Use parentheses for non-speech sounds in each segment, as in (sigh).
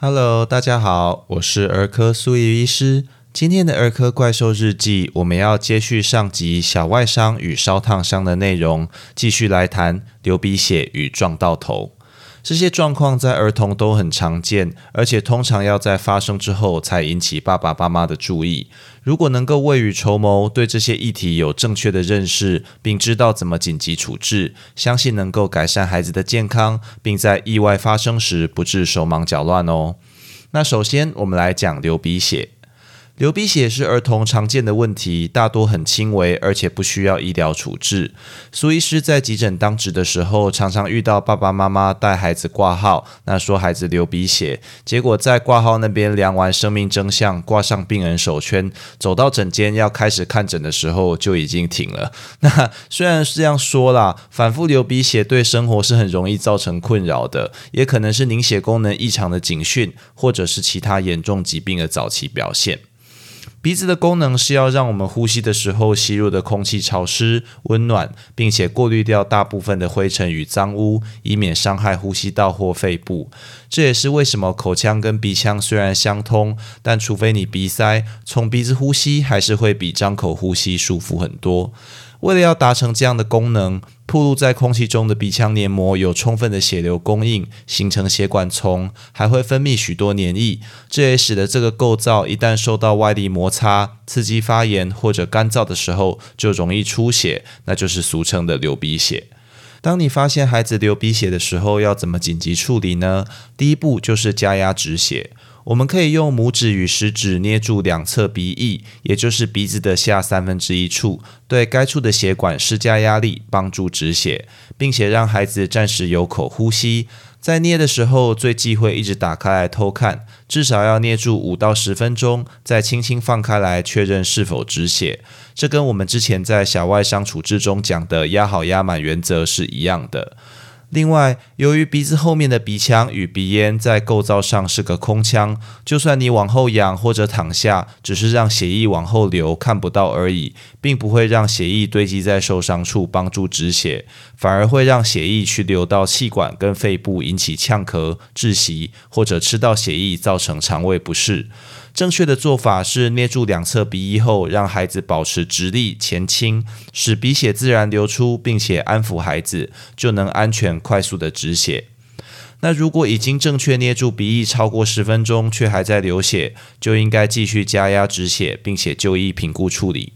Hello，大家好，我是儿科苏怡医师。今天的儿科怪兽日记，我们要接续上集小外伤与烧烫伤的内容，继续来谈流鼻血与撞到头。这些状况在儿童都很常见，而且通常要在发生之后才引起爸爸妈妈的注意。如果能够未雨绸缪，对这些议题有正确的认识，并知道怎么紧急处置，相信能够改善孩子的健康，并在意外发生时不致手忙脚乱哦。那首先，我们来讲流鼻血。流鼻血是儿童常见的问题，大多很轻微，而且不需要医疗处置。苏医师在急诊当值的时候，常常遇到爸爸妈妈带孩子挂号，那说孩子流鼻血，结果在挂号那边量完生命征象，挂上病人手圈，走到诊间要开始看诊的时候就已经停了。那虽然是这样说啦，反复流鼻血对生活是很容易造成困扰的，也可能是凝血功能异常的警讯，或者是其他严重疾病的早期表现。鼻子的功能是要让我们呼吸的时候吸入的空气潮湿、温暖，并且过滤掉大部分的灰尘与脏污，以免伤害呼吸道或肺部。这也是为什么口腔跟鼻腔虽然相通，但除非你鼻塞，从鼻子呼吸还是会比张口呼吸舒服很多。为了要达成这样的功能，暴露在空气中的鼻腔黏膜有充分的血流供应，形成血管丛，还会分泌许多黏液。这也使得这个构造一旦受到外力摩擦、刺激发炎或者干燥的时候，就容易出血，那就是俗称的流鼻血。当你发现孩子流鼻血的时候，要怎么紧急处理呢？第一步就是加压止血。我们可以用拇指与食指捏住两侧鼻翼，也就是鼻子的下三分之一处，对该处的血管施加压力，帮助止血，并且让孩子暂时有口呼吸。在捏的时候，最忌讳一直打开来偷看，至少要捏住五到十分钟，再轻轻放开来确认是否止血。这跟我们之前在小外伤处置中讲的压好压满原则是一样的。另外，由于鼻子后面的鼻腔与鼻咽在构造上是个空腔，就算你往后仰或者躺下，只是让血液往后流，看不到而已，并不会让血液堆积在受伤处帮助止血，反而会让血液去流到气管跟肺部，引起呛咳、窒息，或者吃到血液造成肠胃不适。正确的做法是捏住两侧鼻翼后，让孩子保持直立前倾，使鼻血自然流出，并且安抚孩子，就能安全快速的止血。那如果已经正确捏住鼻翼超过十分钟却还在流血，就应该继续加压止血，并且就医评估处理。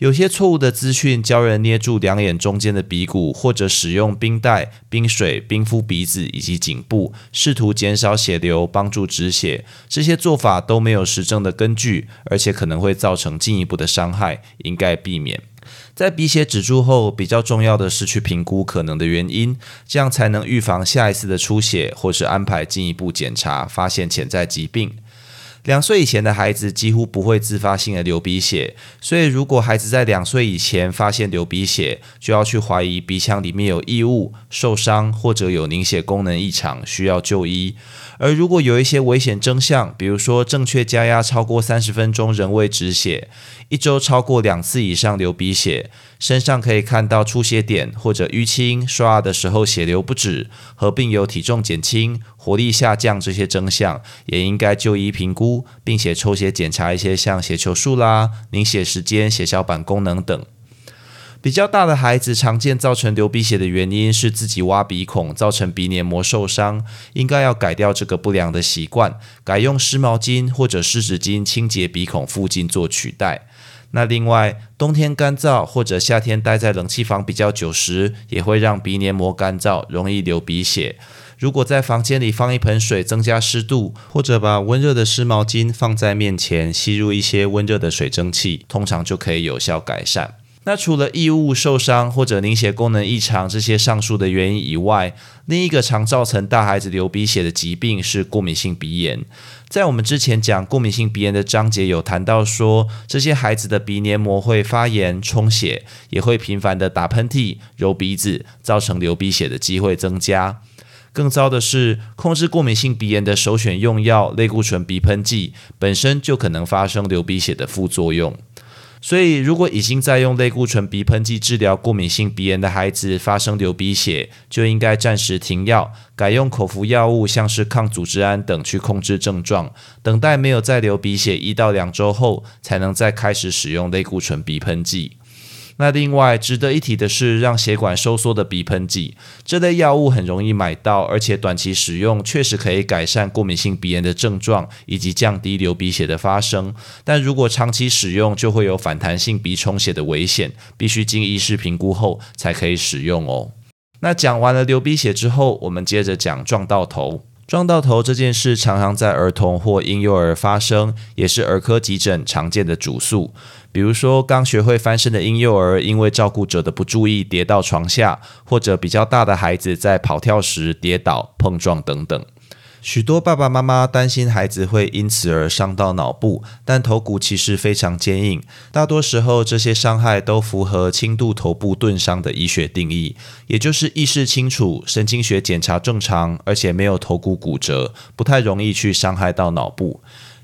有些错误的资讯教人捏住两眼中间的鼻骨，或者使用冰袋、冰水冰敷鼻子以及颈部，试图减少血流，帮助止血。这些做法都没有实证的根据，而且可能会造成进一步的伤害，应该避免。在鼻血止住后，比较重要的是去评估可能的原因，这样才能预防下一次的出血，或是安排进一步检查，发现潜在疾病。两岁以前的孩子几乎不会自发性的流鼻血，所以如果孩子在两岁以前发现流鼻血，就要去怀疑鼻腔里面有异物、受伤或者有凝血功能异常，需要就医。而如果有一些危险征象，比如说正确加压超过三十分钟仍未止血，一周超过两次以上流鼻血，身上可以看到出血点或者淤青，刷牙的时候血流不止，合并有体重减轻、活力下降这些征象，也应该就医评估，并且抽血检查一些像血球数啦、凝血时间、血小板功能等。比较大的孩子常见造成流鼻血的原因是自己挖鼻孔，造成鼻黏膜受伤，应该要改掉这个不良的习惯，改用湿毛巾或者湿纸巾清洁鼻孔附近做取代。那另外，冬天干燥或者夏天待在冷气房比较久时，也会让鼻黏膜干燥，容易流鼻血。如果在房间里放一盆水，增加湿度，或者把温热的湿毛巾放在面前，吸入一些温热的水蒸气，通常就可以有效改善。那除了异物受伤或者凝血功能异常这些上述的原因以外，另一个常造成大孩子流鼻血的疾病是过敏性鼻炎。在我们之前讲过敏性鼻炎的章节有谈到说，这些孩子的鼻黏膜会发炎、充血，也会频繁的打喷嚏、揉鼻子，造成流鼻血的机会增加。更糟的是，控制过敏性鼻炎的首选用药类固醇鼻喷剂本身就可能发生流鼻血的副作用。所以，如果已经在用类固醇鼻喷剂治疗过敏性鼻炎的孩子发生流鼻血，就应该暂时停药，改用口服药物，像是抗组织胺等去控制症状。等待没有再流鼻血一到两周后，才能再开始使用类固醇鼻喷剂。那另外值得一提的是，让血管收缩的鼻喷剂这类药物很容易买到，而且短期使用确实可以改善过敏性鼻炎的症状，以及降低流鼻血的发生。但如果长期使用，就会有反弹性鼻充血的危险，必须经医师评估后才可以使用哦。那讲完了流鼻血之后，我们接着讲撞到头。撞到头这件事常常在儿童或婴幼儿发生，也是儿科急诊常见的主诉。比如说，刚学会翻身的婴幼儿因为照顾者的不注意跌到床下，或者比较大的孩子在跑跳时跌倒、碰撞等等。许多爸爸妈妈担心孩子会因此而伤到脑部，但头骨其实非常坚硬，大多时候这些伤害都符合轻度头部钝伤的医学定义，也就是意识清楚、神经学检查正常，而且没有头骨骨折，不太容易去伤害到脑部。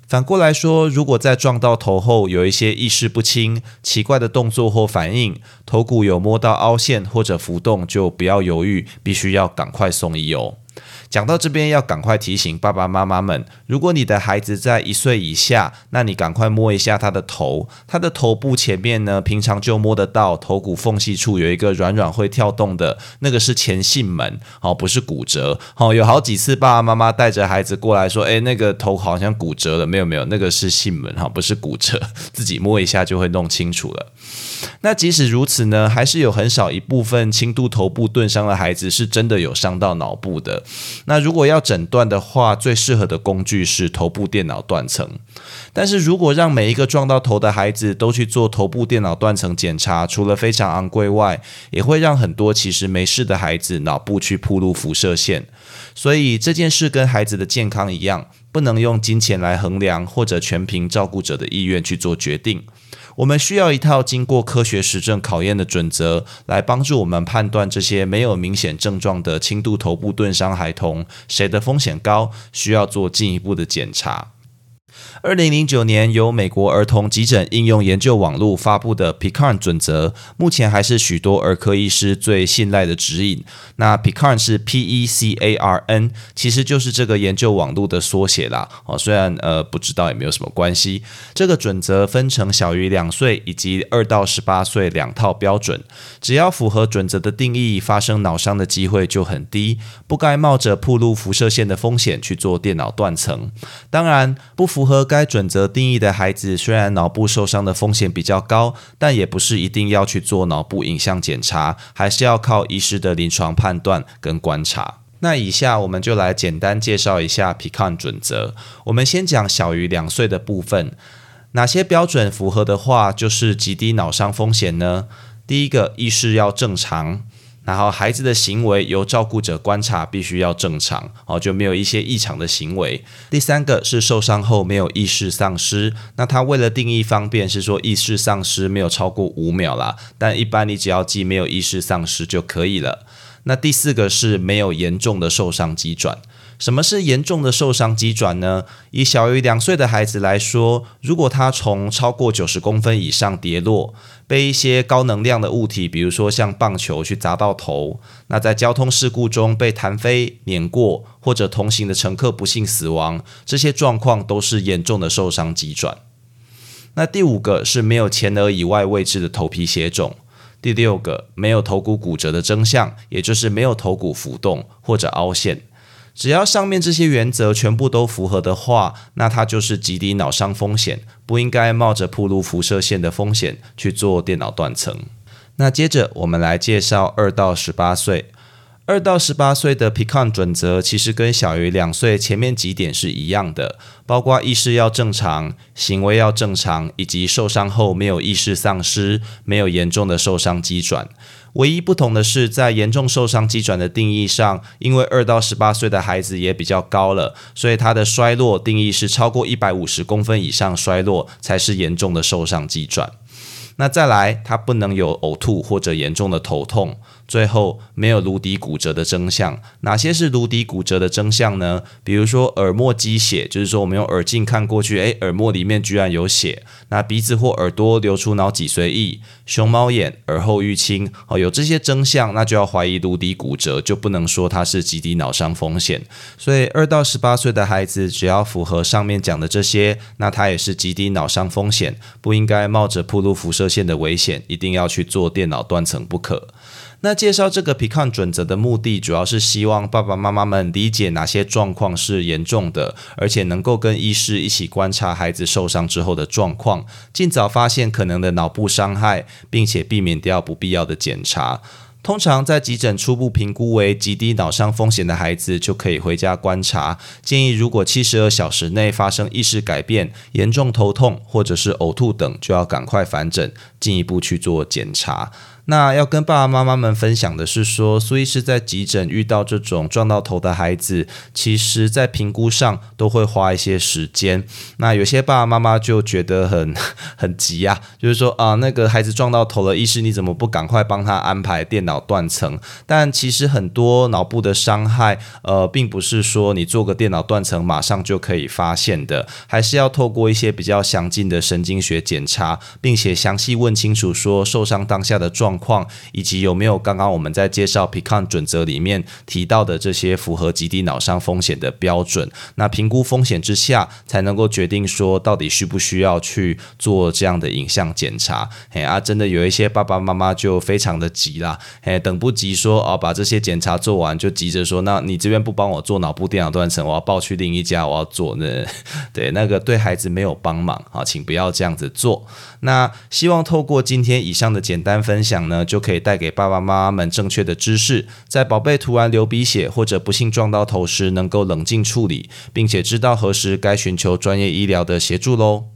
反过来说，如果在撞到头后有一些意识不清、奇怪的动作或反应，头骨有摸到凹陷或者浮动，就不要犹豫，必须要赶快送医哦。讲到这边，要赶快提醒爸爸妈妈们：如果你的孩子在一岁以下，那你赶快摸一下他的头，他的头部前面呢，平常就摸得到头骨缝隙处有一个软软会跳动的，那个是前囟门，哦，不是骨折。哦，有好几次爸爸妈妈带着孩子过来说：“哎，那个头好像骨折了。”没有没有，那个是囟门，哈，不是骨折，自己摸一下就会弄清楚了。那即使如此呢，还是有很少一部分轻度头部钝伤的孩子是真的有伤到脑部的。那如果要诊断的话，最适合的工具是头部电脑断层。但是如果让每一个撞到头的孩子都去做头部电脑断层检查，除了非常昂贵外，也会让很多其实没事的孩子脑部去铺露辐射线。所以这件事跟孩子的健康一样，不能用金钱来衡量，或者全凭照顾者的意愿去做决定。我们需要一套经过科学实证考验的准则，来帮助我们判断这些没有明显症状的轻度头部钝伤孩童谁的风险高，需要做进一步的检查。二零零九年由美国儿童急诊应用研究网络发布的 PECARN 准则，目前还是许多儿科医师最信赖的指引。那 PECARN 是 P-E-C-A-R-N，其实就是这个研究网络的缩写啦。哦，虽然呃不知道也没有什么关系。这个准则分成小于两岁以及二到十八岁两套标准，只要符合准则的定义，发生脑伤的机会就很低，不该冒着暴露辐射线的风险去做电脑断层。当然，不符合。该该准则定义的孩子，虽然脑部受伤的风险比较高，但也不是一定要去做脑部影像检查，还是要靠医师的临床判断跟观察。那以下我们就来简单介绍一下 PECAN 准则。我们先讲小于两岁的部分，哪些标准符合的话，就是极低脑伤风险呢？第一个，意识要正常。然后孩子的行为由照顾者观察，必须要正常哦，就没有一些异常的行为。第三个是受伤后没有意识丧失，那他为了定义方便，是说意识丧失没有超过五秒啦，但一般你只要记没有意识丧失就可以了。那第四个是没有严重的受伤急转。什么是严重的受伤急转呢？以小于两岁的孩子来说，如果他从超过九十公分以上跌落，被一些高能量的物体，比如说像棒球去砸到头，那在交通事故中被弹飞、碾过，或者同行的乘客不幸死亡，这些状况都是严重的受伤急转。那第五个是没有前额以外位置的头皮血肿，第六个没有头骨骨折的征象，也就是没有头骨浮动或者凹陷。只要上面这些原则全部都符合的话，那它就是极低脑伤风险，不应该冒着铺路辐射线的风险去做电脑断层。那接着我们来介绍二到十八岁。二到十八岁的 PECAN 准则其实跟小于两岁前面几点是一样的，包括意识要正常、行为要正常，以及受伤后没有意识丧失、没有严重的受伤机转。唯一不同的是，在严重受伤肌转的定义上，因为二到十八岁的孩子也比较高了，所以他的衰落定义是超过一百五十公分以上衰落才是严重的受伤肌转。那再来，他不能有呕吐或者严重的头痛，最后没有颅底骨折的征象。哪些是颅底骨折的征象呢？比如说耳膜积血，就是说我们用耳镜看过去，诶，耳膜里面居然有血。那鼻子或耳朵流出脑脊髓液，熊猫眼、耳后淤青，哦，有这些征象，那就要怀疑颅底骨折，就不能说它是极低脑伤风险。所以二到十八岁的孩子，只要符合上面讲的这些，那他也是极低脑伤风险，不应该冒着铺路辐射线的危险，一定要去做电脑断层不可。那介绍这个 Picon 准则的目的，主要是希望爸爸妈妈们理解哪些状况是严重的，而且能够跟医师一起观察孩子受伤之后的状况，尽早发现可能的脑部伤害，并且避免掉不必要的检查。通常在急诊初步评估为极低脑伤风险的孩子，就可以回家观察。建议如果七十二小时内发生意识改变、严重头痛或者是呕吐等，就要赶快返诊，进一步去做检查。那要跟爸爸妈妈们分享的是说，苏医师在急诊遇到这种撞到头的孩子，其实在评估上都会花一些时间。那有些爸爸妈妈就觉得很 (laughs) 很急啊，就是说啊，那个孩子撞到头了，医师你怎么不赶快帮他安排电脑断层？但其实很多脑部的伤害，呃，并不是说你做个电脑断层马上就可以发现的，还是要透过一些比较详尽的神经学检查，并且详细问清楚说受伤当下的状。况以及有没有刚刚我们在介绍 Picon 准则里面提到的这些符合极低脑伤风险的标准，那评估风险之下才能够决定说到底需不需要去做这样的影像检查。嘿啊，真的有一些爸爸妈妈就非常的急啦，嘿，等不及说哦，把这些检查做完就急着说，那你这边不帮我做脑部电脑断层，我要报去另一家，我要做那 (laughs) 对那个对孩子没有帮忙啊，请不要这样子做。那希望透过今天以上的简单分享。呢，就可以带给爸爸妈妈们正确的知识，在宝贝突然流鼻血或者不幸撞到头时，能够冷静处理，并且知道何时该寻求专业医疗的协助喽。